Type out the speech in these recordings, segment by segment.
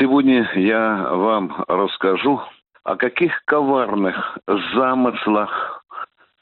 Сегодня я вам расскажу, о каких коварных замыслах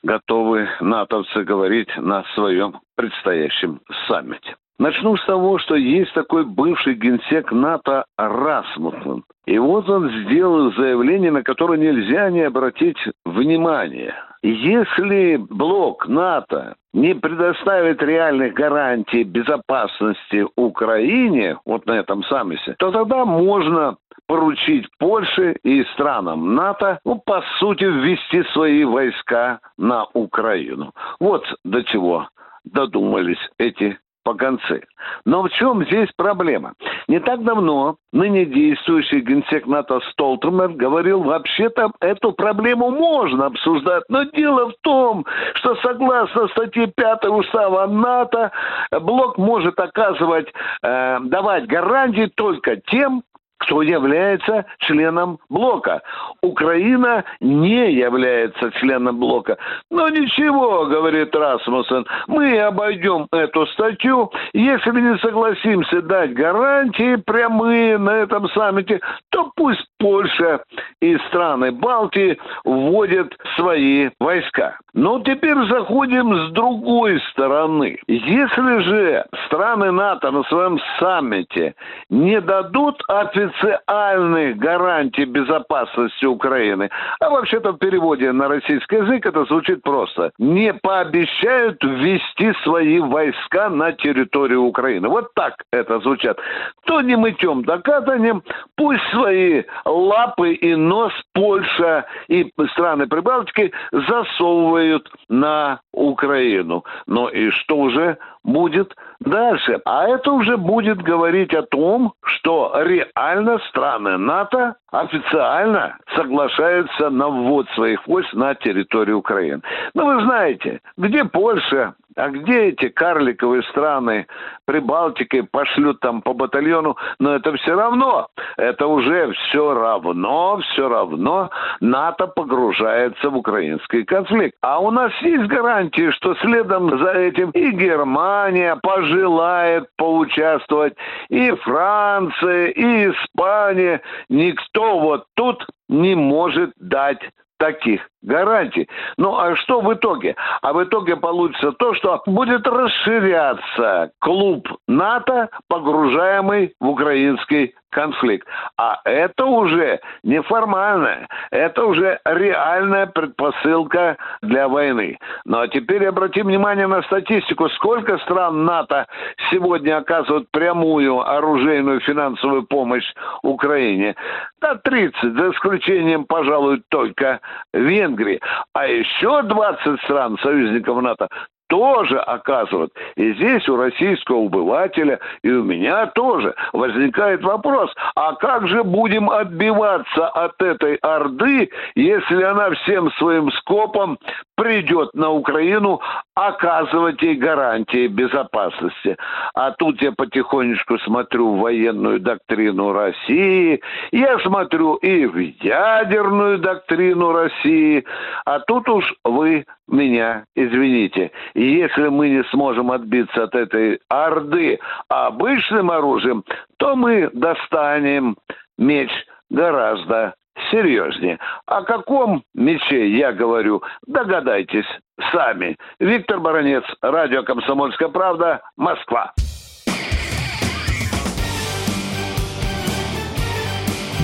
готовы натовцы говорить на своем предстоящем саммите. Начну с того, что есть такой бывший генсек НАТО Расмуссен. И вот он сделал заявление, на которое нельзя не обратить внимание. Если блок НАТО не предоставит реальных гарантий безопасности Украине, вот на этом саммите, то тогда можно поручить Польше и странам НАТО, ну, по сути, ввести свои войска на Украину. Вот до чего додумались эти поганцы. Но в чем здесь проблема? Не так давно ныне действующий генсек НАТО Столтенберг говорил, вообще-то эту проблему можно обсуждать. Но дело в том, что согласно статье 5 устава НАТО, блок может оказывать, э, давать гарантии только тем, кто является членом блока. Украина не является членом блока. Но ничего, говорит Расмуссен, мы обойдем эту статью. Если не согласимся дать гарантии прямые на этом саммите, то пусть Польша и страны Балтии вводят свои войска. Но теперь заходим с другой стороны. Если же страны НАТО на своем саммите не дадут официальных гарантий безопасности Украины, а вообще-то в переводе на российский язык это звучит просто, не пообещают ввести свои войска на территорию Украины. Вот так это звучат. То не мытьем докатанием, пусть свои лапы и нос Польша и страны Прибалтики засовывают на Украину. Но и что уже будет дальше? А это уже будет говорить о том, что реально страны НАТО официально соглашаются на ввод своих войск на территорию Украины. Ну, вы знаете, где Польша, а где эти карликовые страны Прибалтики пошлют там по батальону? Но это все равно, это уже все равно, все равно НАТО погружается в украинский конфликт. А у нас есть гарантии, что следом за этим и Германия пожелает поучаствовать, и Франция, и Испания. Никто вот тут не может дать таких гарантий. Ну а что в итоге? А в итоге получится то, что будет расширяться клуб НАТО, погружаемый в украинский конфликт. А это уже неформальная, это уже реальная предпосылка для войны. Ну а теперь обратим внимание на статистику. Сколько стран НАТО сегодня оказывают прямую оружейную финансовую помощь Украине? Да 30, за исключением, пожалуй, только Венгрии Венгрии, а еще 20 стран союзников НАТО тоже оказывают. И здесь у российского обывателя и у меня тоже возникает вопрос, а как же будем отбиваться от этой Орды, если она всем своим скопом придет на Украину оказывать ей гарантии безопасности. А тут я потихонечку смотрю военную доктрину России, я смотрю и в ядерную доктрину России, а тут уж вы меня извините. Если мы не сможем отбиться от этой орды обычным оружием, то мы достанем меч гораздо серьезнее. О каком мече я говорю, догадайтесь сами. Виктор Баранец, радио «Комсомольская правда», Москва.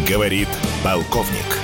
Говорит полковник.